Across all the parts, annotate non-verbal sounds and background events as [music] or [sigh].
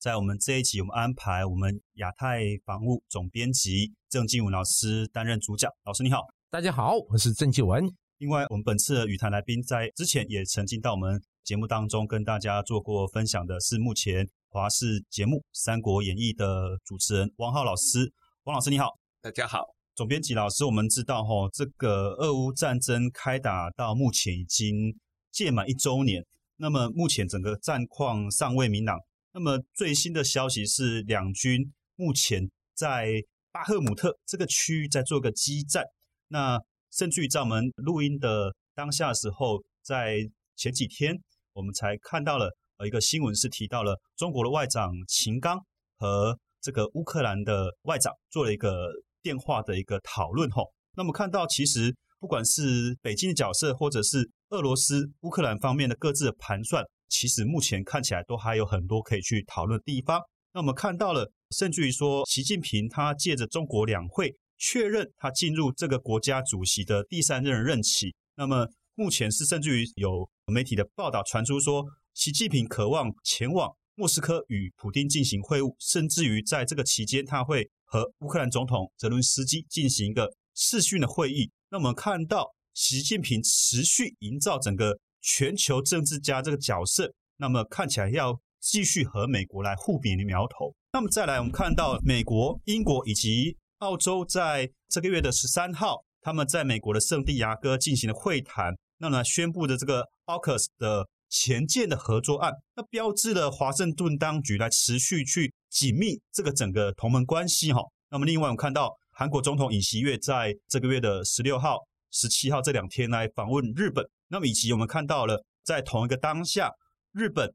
在我们这一集，我们安排我们亚太防务总编辑郑继文老师担任主讲。老师你好，大家好，我是郑继文。另外，我们本次的语坛来宾在之前也曾经到我们节目当中跟大家做过分享的，是目前华视节目《三国演义》的主持人王浩老师。王老师你好，大家好。总编辑老师，我们知道哈，这个俄乌战争开打到目前已经届满一周年，那么目前整个战况尚未明朗。那么最新的消息是，两军目前在巴赫姆特这个区域在做个激战。那甚至于在我们录音的当下时候，在前几天我们才看到了呃一个新闻，是提到了中国的外长秦刚和这个乌克兰的外长做了一个电话的一个讨论。吼，那么看到其实不管是北京的角色，或者是俄罗斯、乌克兰方面的各自的盘算。其实目前看起来都还有很多可以去讨论的地方。那我们看到了，甚至于说，习近平他借着中国两会确认他进入这个国家主席的第三任任期。那么目前是甚至于有媒体的报道传出说，习近平渴望前往莫斯科与普京进行会晤，甚至于在这个期间他会和乌克兰总统泽伦斯基进行一个视讯的会议。那我们看到习近平持续营造整个。全球政治家这个角色，那么看起来要继续和美国来互比的苗头。那么再来，我们看到美国、英国以及澳洲在这个月的十三号，他们在美国的圣地亚哥进行了会谈，那么宣布的这个 AUKUS 的前舰的合作案，那标志了华盛顿当局来持续去紧密这个整个同盟关系哈。那么另外，我们看到韩国总统尹锡悦在这个月的十六号、十七号这两天来访问日本。那么以及我们看到了，在同一个当下，日本、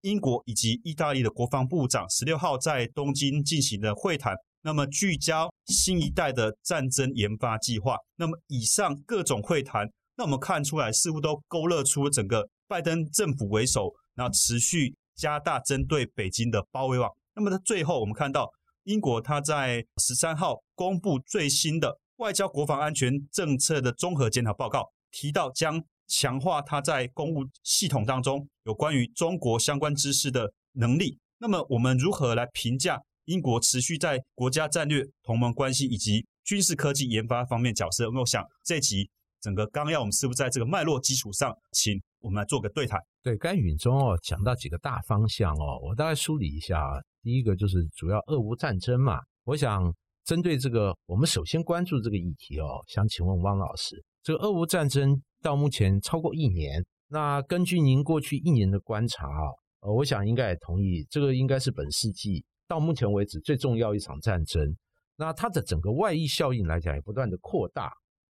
英国以及意大利的国防部长十六号在东京进行的会谈，那么聚焦新一代的战争研发计划。那么以上各种会谈，那我们看出来似乎都勾勒出整个拜登政府为首，然后持续加大针对北京的包围网。那么在最后，我们看到英国他在十三号公布最新的外交国防安全政策的综合检讨报告，提到将强化他在公务系统当中有关于中国相关知识的能力。那么，我们如何来评价英国持续在国家战略、同盟关系以及军事科技研发方面角色？我想这集整个纲要，我们是不是在这个脉络基础上，请我们来做个对谈？对，甘允中哦，讲到几个大方向哦，我大概梳理一下啊。第一个就是主要俄乌战争嘛，我想针对这个，我们首先关注这个议题哦，想请问汪老师，这个俄乌战争。到目前超过一年，那根据您过去一年的观察啊，呃，我想应该也同意，这个应该是本世纪到目前为止最重要一场战争。那它的整个外溢效应来讲也不断的扩大。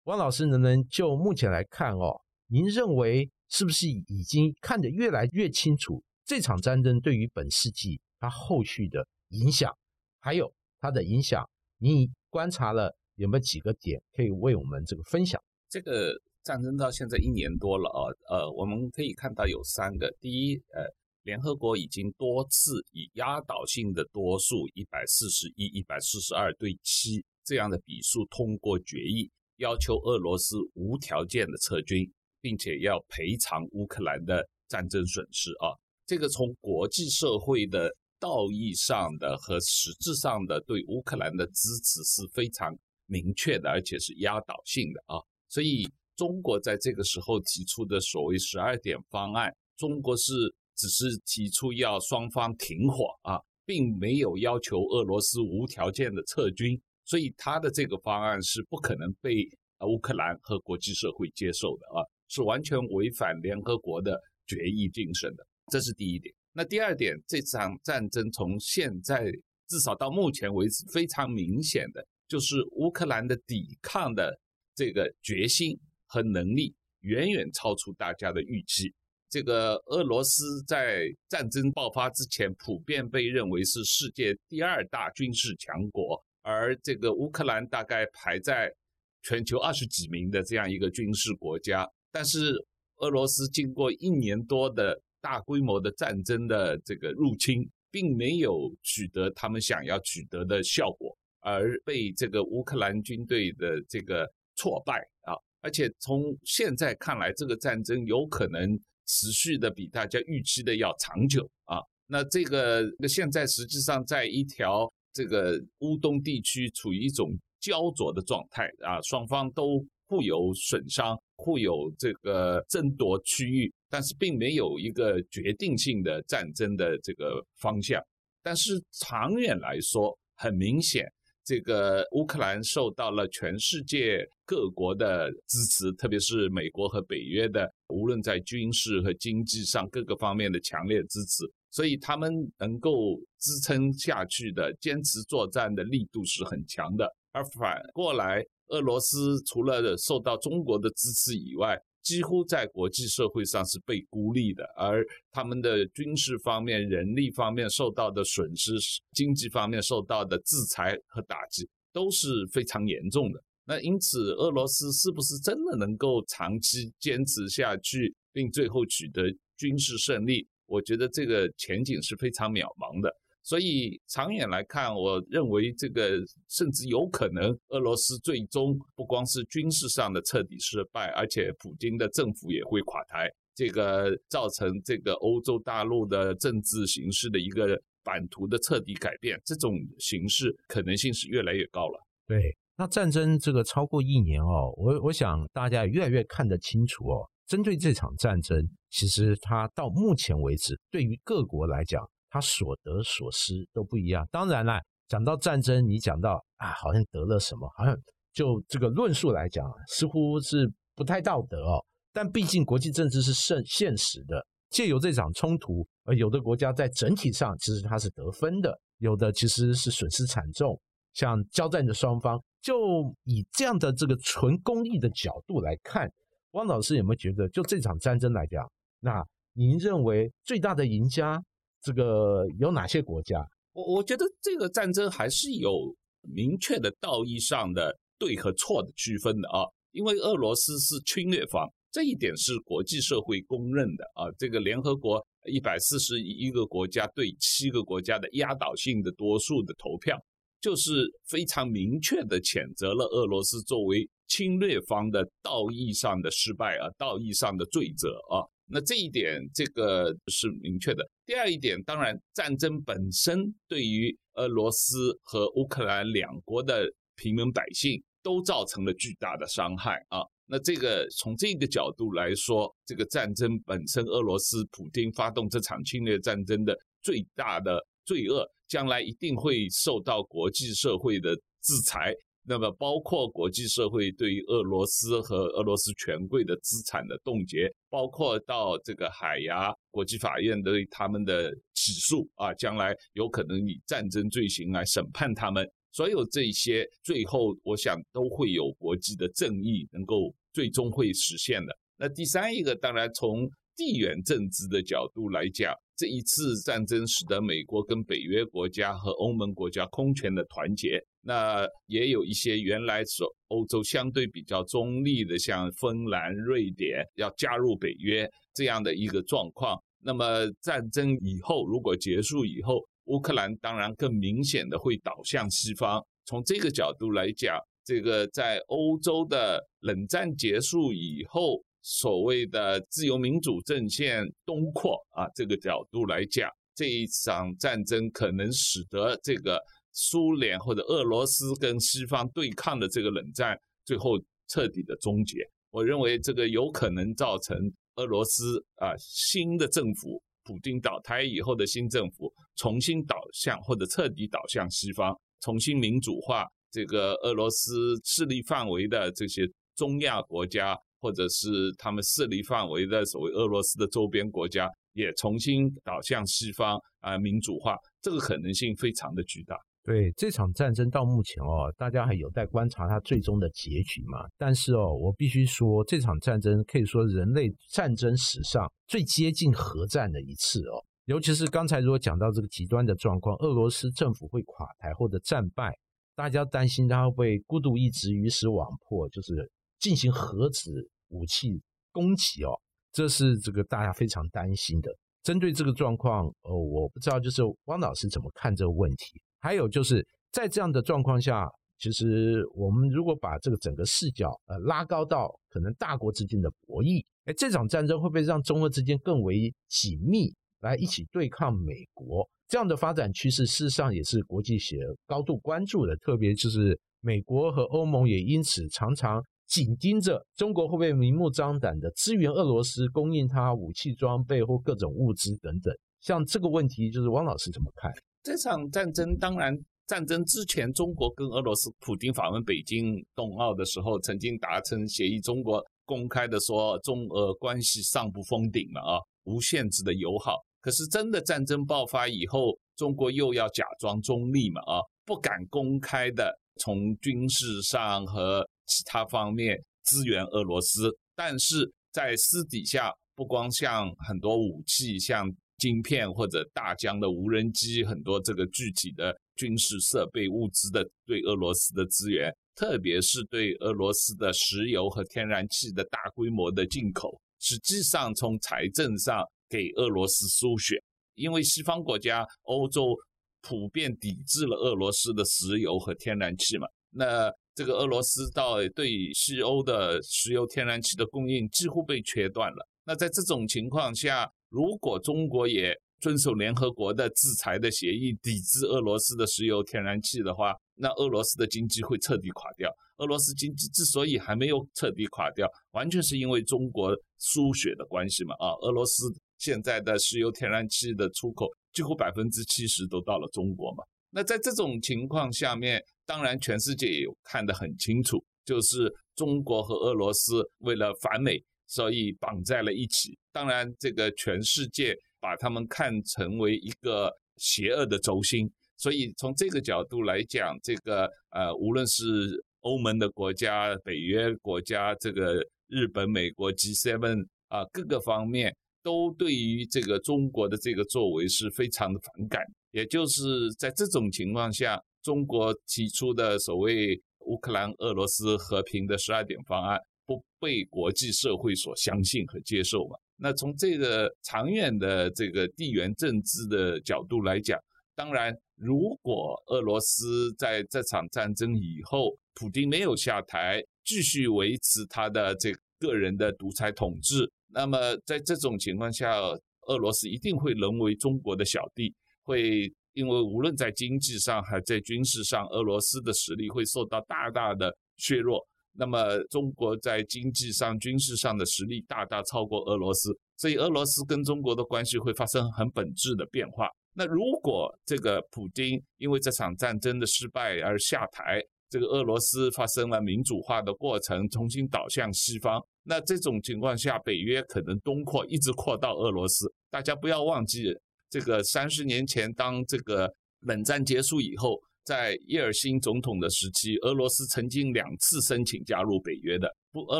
汪老师能不能就目前来看哦，您认为是不是已经看得越来越清楚这场战争对于本世纪它后续的影响，还有它的影响，你观察了有没有几个点可以为我们这个分享？这个。战争到现在一年多了啊，呃，我们可以看到有三个。第一，呃，联合国已经多次以压倒性的多数一百四十一、一百四十二对七这样的比数通过决议，要求俄罗斯无条件的撤军，并且要赔偿乌克兰的战争损失啊。这个从国际社会的道义上的和实质上的对乌克兰的支持是非常明确的，而且是压倒性的啊，所以。中国在这个时候提出的所谓十二点方案，中国是只是提出要双方停火啊，并没有要求俄罗斯无条件的撤军，所以他的这个方案是不可能被乌克兰和国际社会接受的啊，是完全违反联合国的决议精神的。这是第一点。那第二点，这场战争从现在至少到目前为止，非常明显的就是乌克兰的抵抗的这个决心。和能力远远超出大家的预期，这个俄罗斯在战争爆发之前，普遍被认为是世界第二大军事强国，而这个乌克兰大概排在全球二十几名的这样一个军事国家。但是俄罗斯经过一年多的大规模的战争的这个入侵，并没有取得他们想要取得的效果，而被这个乌克兰军队的这个挫败啊！而且从现在看来，这个战争有可能。持续的比大家预期的要长久啊！那这个那现在实际上在一条这个乌东地区处于一种焦灼的状态啊，双方都互有损伤，互有这个争夺区域，但是并没有一个决定性的战争的这个方向。但是长远来说，很明显。这个乌克兰受到了全世界各国的支持，特别是美国和北约的，无论在军事和经济上各个方面的强烈支持，所以他们能够支撑下去的、坚持作战的力度是很强的。而反过来，俄罗斯除了受到中国的支持以外，几乎在国际社会上是被孤立的，而他们的军事方面、人力方面受到的损失，经济方面受到的制裁和打击都是非常严重的。那因此，俄罗斯是不是真的能够长期坚持下去，并最后取得军事胜利？我觉得这个前景是非常渺茫的。所以长远来看，我认为这个甚至有可能，俄罗斯最终不光是军事上的彻底失败，而且普京的政府也会垮台，这个造成这个欧洲大陆的政治形势的一个版图的彻底改变，这种形势可能性是越来越高了。对，那战争这个超过一年哦，我我想大家越来越看得清楚哦，针对这场战争，其实它到目前为止，对于各国来讲。他所得所失都不一样。当然了，讲到战争，你讲到啊，好像得了什么，好像就这个论述来讲，似乎是不太道德哦。但毕竟国际政治是现现实的，借由这场冲突，而，有的国家在整体上其实它是得分的，有的其实是损失惨重。像交战的双方，就以这样的这个纯公益的角度来看，汪老师有没有觉得，就这场战争来讲，那您认为最大的赢家？这个有哪些国家？我我觉得这个战争还是有明确的道义上的对和错的区分的啊，因为俄罗斯是侵略方，这一点是国际社会公认的啊。这个联合国一百四十一个国家对七个国家的压倒性的多数的投票，就是非常明确的谴责了俄罗斯作为侵略方的道义上的失败啊，道义上的罪责啊。那这一点，这个是明确的。第二一点，当然，战争本身对于俄罗斯和乌克兰两国的平民百姓都造成了巨大的伤害啊。那这个从这个角度来说，这个战争本身，俄罗斯普京发动这场侵略战争的最大的罪恶，将来一定会受到国际社会的制裁。那么，包括国际社会对于俄罗斯和俄罗斯权贵的资产的冻结，包括到这个海牙国际法院对他们的起诉啊，将来有可能以战争罪行来审判他们，所有这些最后，我想都会有国际的正义能够最终会实现的。那第三一个，当然从地缘政治的角度来讲。这一次战争使得美国跟北约国家和欧盟国家空前的团结，那也有一些原来所欧洲相对比较中立的，像芬兰、瑞典要加入北约这样的一个状况。那么战争以后，如果结束以后，乌克兰当然更明显的会倒向西方。从这个角度来讲，这个在欧洲的冷战结束以后。所谓的自由民主阵线东扩啊，这个角度来讲，这一场战争可能使得这个苏联或者俄罗斯跟西方对抗的这个冷战最后彻底的终结。我认为这个有可能造成俄罗斯啊新的政府，普京倒台以后的新政府重新倒向或者彻底倒向西方，重新民主化这个俄罗斯势力范围的这些中亚国家。或者是他们势力范围的所谓俄罗斯的周边国家也重新导向西方啊民主化，这个可能性非常的巨大。对这场战争到目前哦，大家还有待观察它最终的结局嘛。但是哦，我必须说，这场战争可以说人类战争史上最接近核战的一次哦。尤其是刚才如果讲到这个极端的状况，俄罗斯政府会垮台或者战败，大家担心它会孤独一直、鱼死网破，就是进行核子武器攻击哦。这是这个大家非常担心的。针对这个状况，呃，我不知道就是汪老师怎么看这个问题。还有就是在这样的状况下，其实我们如果把这个整个视角呃拉高到可能大国之间的博弈，哎，这场战争会不会让中俄之间更为紧密？来一起对抗美国，这样的发展趋势，事实上也是国际学高度关注的。特别就是美国和欧盟也因此常常紧盯着中国会不会明目张胆的支援俄罗斯，供应它武器装备或各种物资等等。像这个问题，就是汪老师怎么看？这场战争，当然战争之前，中国跟俄罗斯普京访问北京冬奥的时候，曾经达成协议，中国公开的说中俄关系上不封顶了啊，无限制的友好。可是真的战争爆发以后，中国又要假装中立嘛？啊，不敢公开的从军事上和其他方面支援俄罗斯，但是在私底下，不光像很多武器，像晶片或者大疆的无人机，很多这个具体的军事设备物资的对俄罗斯的支援，特别是对俄罗斯的石油和天然气的大规模的进口，实际上从财政上。给俄罗斯输血，因为西方国家、欧洲普遍抵制了俄罗斯的石油和天然气嘛。那这个俄罗斯到对西欧的石油、天然气的供应几乎被切断了。那在这种情况下，如果中国也遵守联合国的制裁的协议，抵制俄罗斯的石油、天然气的话，那俄罗斯的经济会彻底垮掉。俄罗斯经济之所以还没有彻底垮掉，完全是因为中国输血的关系嘛。啊，俄罗斯。现在的石油、天然气的出口几乎百分之七十都到了中国嘛？那在这种情况下面，当然全世界也看得很清楚，就是中国和俄罗斯为了反美，所以绑在了一起。当然，这个全世界把他们看成为一个邪恶的轴心，所以从这个角度来讲，这个呃，无论是欧盟的国家、北约国家、这个日本、美国 G7 啊，各个方面。都对于这个中国的这个作为是非常的反感，也就是在这种情况下，中国提出的所谓乌克兰俄罗斯和平的十二点方案不被国际社会所相信和接受嘛？那从这个长远的这个地缘政治的角度来讲，当然，如果俄罗斯在这场战争以后，普京没有下台，继续维持他的这个人的独裁统治。那么在这种情况下，俄罗斯一定会沦为中国的小弟，会因为无论在经济上还在军事上，俄罗斯的实力会受到大大的削弱。那么中国在经济上、军事上的实力大大超过俄罗斯，所以俄罗斯跟中国的关系会发生很本质的变化。那如果这个普京因为这场战争的失败而下台，这个俄罗斯发生了民主化的过程，重新倒向西方。那这种情况下，北约可能东扩，一直扩到俄罗斯。大家不要忘记，这个三十年前，当这个冷战结束以后，在叶尔辛总统的时期，俄罗斯曾经两次申请加入北约的。不，俄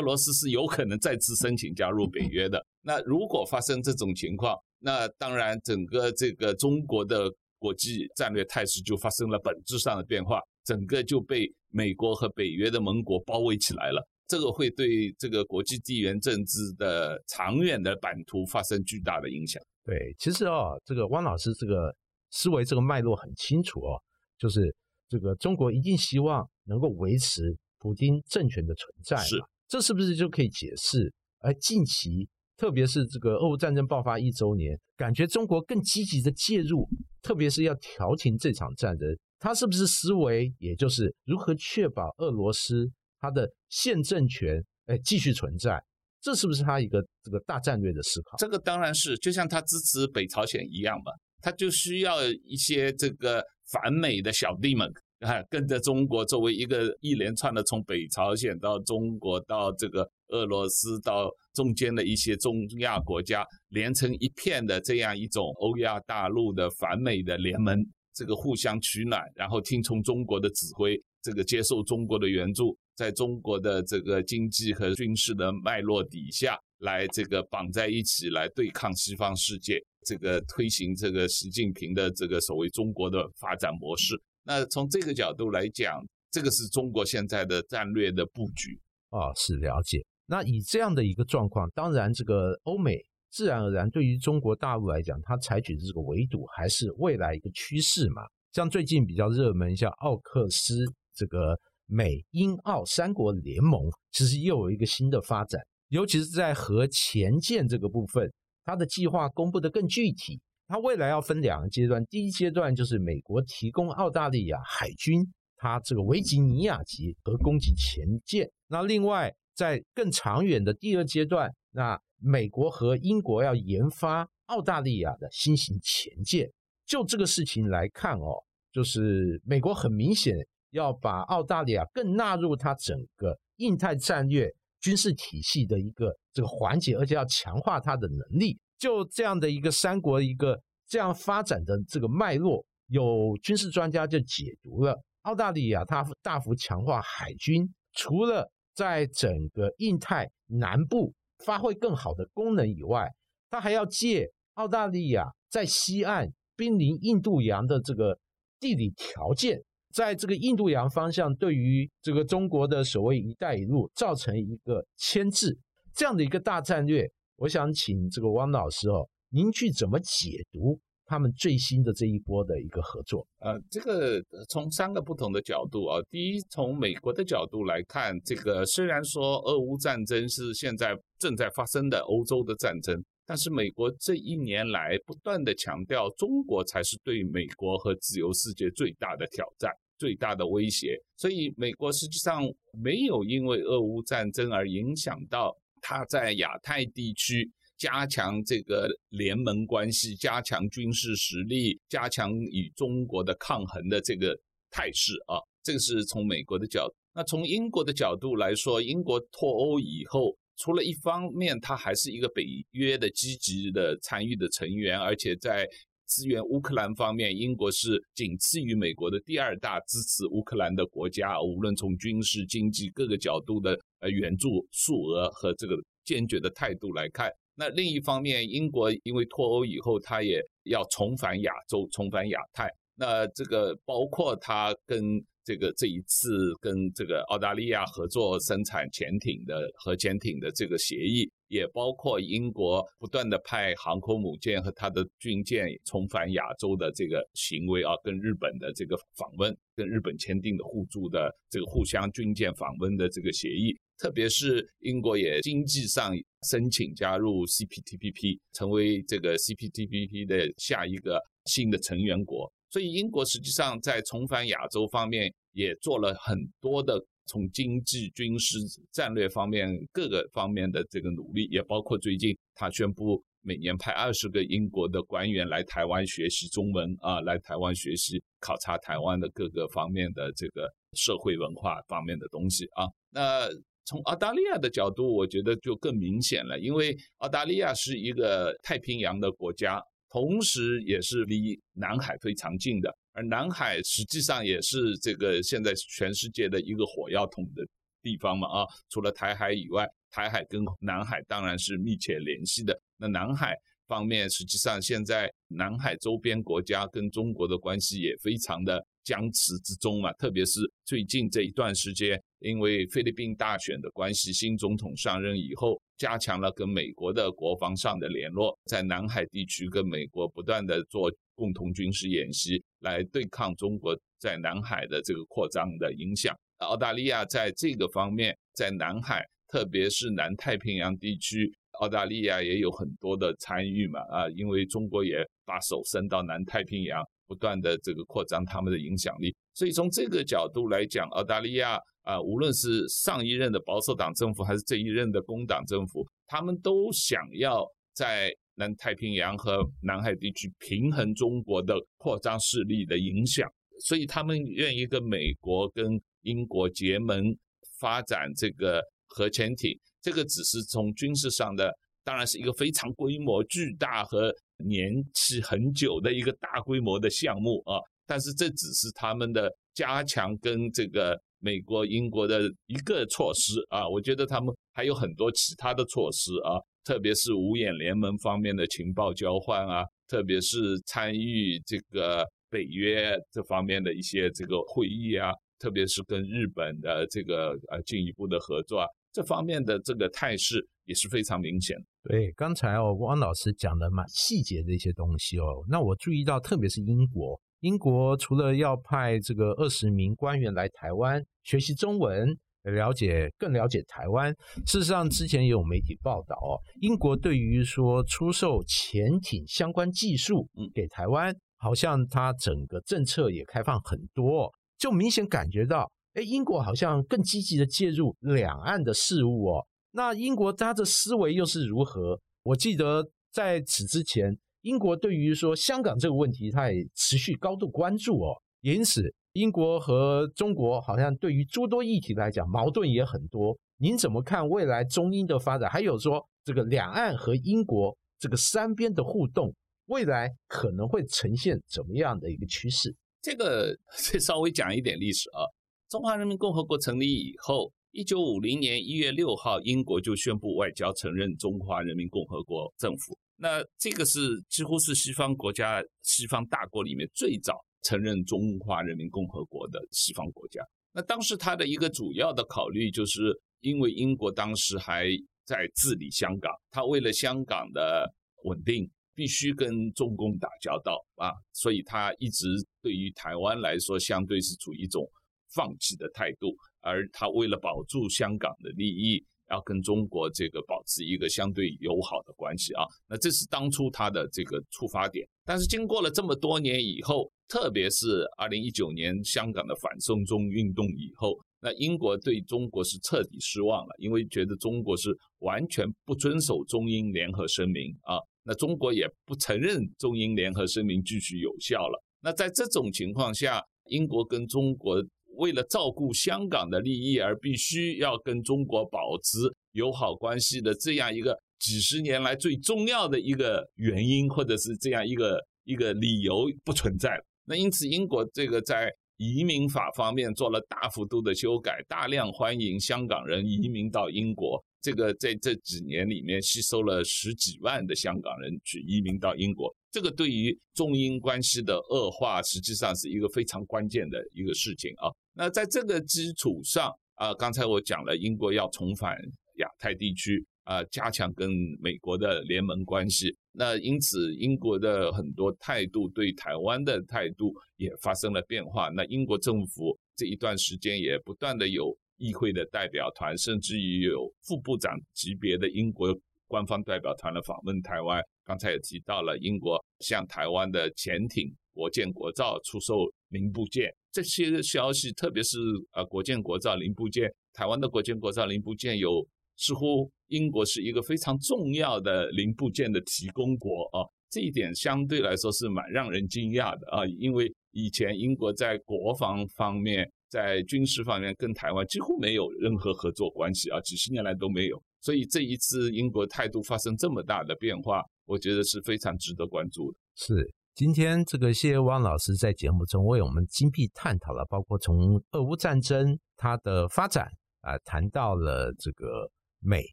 罗斯是有可能再次申请加入北约的。那如果发生这种情况，那当然整个这个中国的国际战略态势就发生了本质上的变化。整个就被美国和北约的盟国包围起来了，这个会对这个国际地缘政治的长远的版图发生巨大的影响。对，其实哦，这个汪老师这个思维这个脉络很清楚哦，就是这个中国一定希望能够维持普京政权的存在，是，这是不是就可以解释？而近期，特别是这个俄乌战争爆发一周年，感觉中国更积极的介入，特别是要调停这场战争。他是不是思维，也就是如何确保俄罗斯它的现政权哎继续存在？这是不是他一个这个大战略的思考？这个当然是，就像他支持北朝鲜一样嘛，他就需要一些这个反美的小弟们啊，跟着中国作为一个一连串的从北朝鲜到中国到这个俄罗斯到中间的一些中亚国家连成一片的这样一种欧亚大陆的反美的联盟。这个互相取暖，然后听从中国的指挥，这个接受中国的援助，在中国的这个经济和军事的脉络底下来这个绑在一起来对抗西方世界，这个推行这个习近平的这个所谓中国的发展模式。那从这个角度来讲，这个是中国现在的战略的布局啊，是了解。那以这样的一个状况，当然这个欧美。自然而然，对于中国大陆来讲，它采取的这个围堵还是未来一个趋势嘛。像最近比较热门，像奥克斯这个美英澳三国联盟，其实又有一个新的发展，尤其是在核前舰这个部分，它的计划公布的更具体。它未来要分两个阶段，第一阶段就是美国提供澳大利亚海军它这个维吉尼亚级核攻击潜舰，那另外在更长远的第二阶段，那美国和英国要研发澳大利亚的新型潜舰，就这个事情来看哦，就是美国很明显要把澳大利亚更纳入它整个印太战略军事体系的一个这个环节，而且要强化它的能力。就这样的一个三国一个这样发展的这个脉络，有军事专家就解读了澳大利亚它大幅强化海军，除了在整个印太南部。发挥更好的功能以外，它还要借澳大利亚在西岸濒临印度洋的这个地理条件，在这个印度洋方向对于这个中国的所谓“一带一路”造成一个牵制，这样的一个大战略，我想请这个汪老师哦，您去怎么解读？他们最新的这一波的一个合作，呃，这个从三个不同的角度啊，第一，从美国的角度来看，这个虽然说俄乌战争是现在正在发生的欧洲的战争，但是美国这一年来不断的强调，中国才是对美国和自由世界最大的挑战、最大的威胁，所以美国实际上没有因为俄乌战争而影响到它在亚太地区。加强这个联盟关系，加强军事实力，加强与中国的抗衡的这个态势啊，这个是从美国的角度。那从英国的角度来说，英国脱欧以后，除了一方面，它还是一个北约的积极的参与的成员，而且在支援乌克兰方面，英国是仅次于美国的第二大支持乌克兰的国家，无论从军事、经济各个角度的呃援助数额和这个坚决的态度来看。那另一方面，英国因为脱欧以后，他也要重返亚洲，重返亚太。那这个包括他跟这个这一次跟这个澳大利亚合作生产潜艇的核潜艇的这个协议，也包括英国不断的派航空母舰和他的军舰重返亚洲的这个行为啊，跟日本的这个访问，跟日本签订的互助的这个互相军舰访问的这个协议。特别是英国也经济上申请加入 CPTPP，成为这个 CPTPP 的下一个新的成员国。所以英国实际上在重返亚洲方面也做了很多的从经济、军事、战略方面各个方面的这个努力，也包括最近他宣布每年派二十个英国的官员来台湾学习中文啊，来台湾学习考察台湾的各个方面的这个社会文化方面的东西啊，那。从澳大利亚的角度，我觉得就更明显了，因为澳大利亚是一个太平洋的国家，同时也是离南海非常近的，而南海实际上也是这个现在全世界的一个火药桶的地方嘛啊，除了台海以外，台海跟南海当然是密切联系的。那南海方面，实际上现在南海周边国家跟中国的关系也非常的。僵持之中嘛，特别是最近这一段时间，因为菲律宾大选的关系，新总统上任以后，加强了跟美国的国防上的联络，在南海地区跟美国不断的做共同军事演习，来对抗中国在南海的这个扩张的影响。澳大利亚在这个方面，在南海，特别是南太平洋地区，澳大利亚也有很多的参与嘛，啊，因为中国也把手伸到南太平洋。不断的这个扩张他们的影响力，所以从这个角度来讲，澳大利亚啊，无论是上一任的保守党政府，还是这一任的工党政府，他们都想要在南太平洋和南海地区平衡中国的扩张势力的影响，所以他们愿意跟美国、跟英国结盟发展这个核潜艇。这个只是从军事上的，当然是一个非常规模巨大和。年期很久的一个大规模的项目啊，但是这只是他们的加强跟这个美国、英国的一个措施啊。我觉得他们还有很多其他的措施啊，特别是五眼联盟方面的情报交换啊，特别是参与这个北约这方面的一些这个会议啊，特别是跟日本的这个呃进一步的合作啊，这方面的这个态势也是非常明显。对，刚才哦，汪老师讲的蛮细节的一些东西哦。那我注意到，特别是英国，英国除了要派这个二十名官员来台湾学习中文，了解更了解台湾。事实上，之前也有媒体报道哦，英国对于说出售潜艇相关技术给台湾，好像它整个政策也开放很多，就明显感觉到，哎，英国好像更积极的介入两岸的事务哦。那英国它的思维又是如何？我记得在此之前，英国对于说香港这个问题，它也持续高度关注哦。因此，英国和中国好像对于诸多议题来讲，矛盾也很多。您怎么看未来中英的发展？还有说这个两岸和英国这个三边的互动，未来可能会呈现怎么样的一个趋势？这个 [laughs] 再稍微讲一点历史啊。中华人民共和国成立以后。一九五零年一月六号，英国就宣布外交承认中华人民共和国政府。那这个是几乎是西方国家、西方大国里面最早承认中华人民共和国的西方国家。那当时他的一个主要的考虑，就是因为英国当时还在治理香港，他为了香港的稳定，必须跟中共打交道啊，所以他一直对于台湾来说，相对是处于一种放弃的态度。而他为了保住香港的利益，要跟中国这个保持一个相对友好的关系啊，那这是当初他的这个出发点。但是经过了这么多年以后，特别是二零一九年香港的反送中运动以后，那英国对中国是彻底失望了，因为觉得中国是完全不遵守中英联合声明啊，那中国也不承认中英联合声明继续有效了。那在这种情况下，英国跟中国。为了照顾香港的利益而必须要跟中国保持友好关系的这样一个几十年来最重要的一个原因，或者是这样一个一个理由不存在。那因此，英国这个在移民法方面做了大幅度的修改，大量欢迎香港人移民到英国。这个在这几年里面吸收了十几万的香港人去移民到英国。这个对于中英关系的恶化，实际上是一个非常关键的一个事情啊。那在这个基础上啊，刚才我讲了，英国要重返亚太地区啊，加强跟美国的联盟关系。那因此，英国的很多态度对台湾的态度也发生了变化。那英国政府这一段时间也不断的有议会的代表团，甚至于有副部长级别的英国官方代表团的访问台湾。刚才也提到了，英国向台湾的潜艇国建国造出售零部件。这些消息，特别是呃国建国造零部件，台湾的国建国造零部件有似乎英国是一个非常重要的零部件的提供国啊，这一点相对来说是蛮让人惊讶的啊，因为以前英国在国防方面、在军事方面跟台湾几乎没有任何合作关系啊，几十年来都没有，所以这一次英国态度发生这么大的变化，我觉得是非常值得关注的。是。今天这个谢汪老师在节目中为我们精辟探讨了，包括从俄乌战争它的发展啊，谈到了这个美、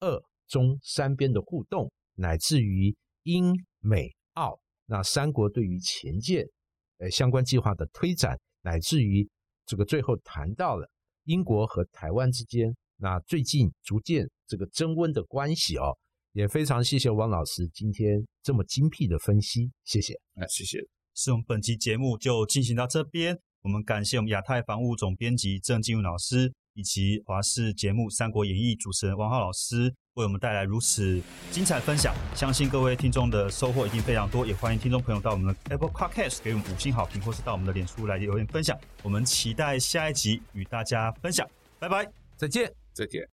俄、中三边的互动，乃至于英、美、澳那三国对于前舰呃相关计划的推展，乃至于这个最后谈到了英国和台湾之间那最近逐渐这个增温的关系哦。也非常谢谢汪老师今天这么精辟的分析，谢谢。哎，谢谢。是我们本期节目就进行到这边，我们感谢我们亚太防务总编辑郑金武老师，以及华视节目《三国演义》主持人王浩老师，为我们带来如此精彩分享。相信各位听众的收获一定非常多，也欢迎听众朋友到我们的 Apple Podcast 给我们五星好评，或是到我们的脸书来留言分享。我们期待下一集与大家分享，拜拜，再见，再见。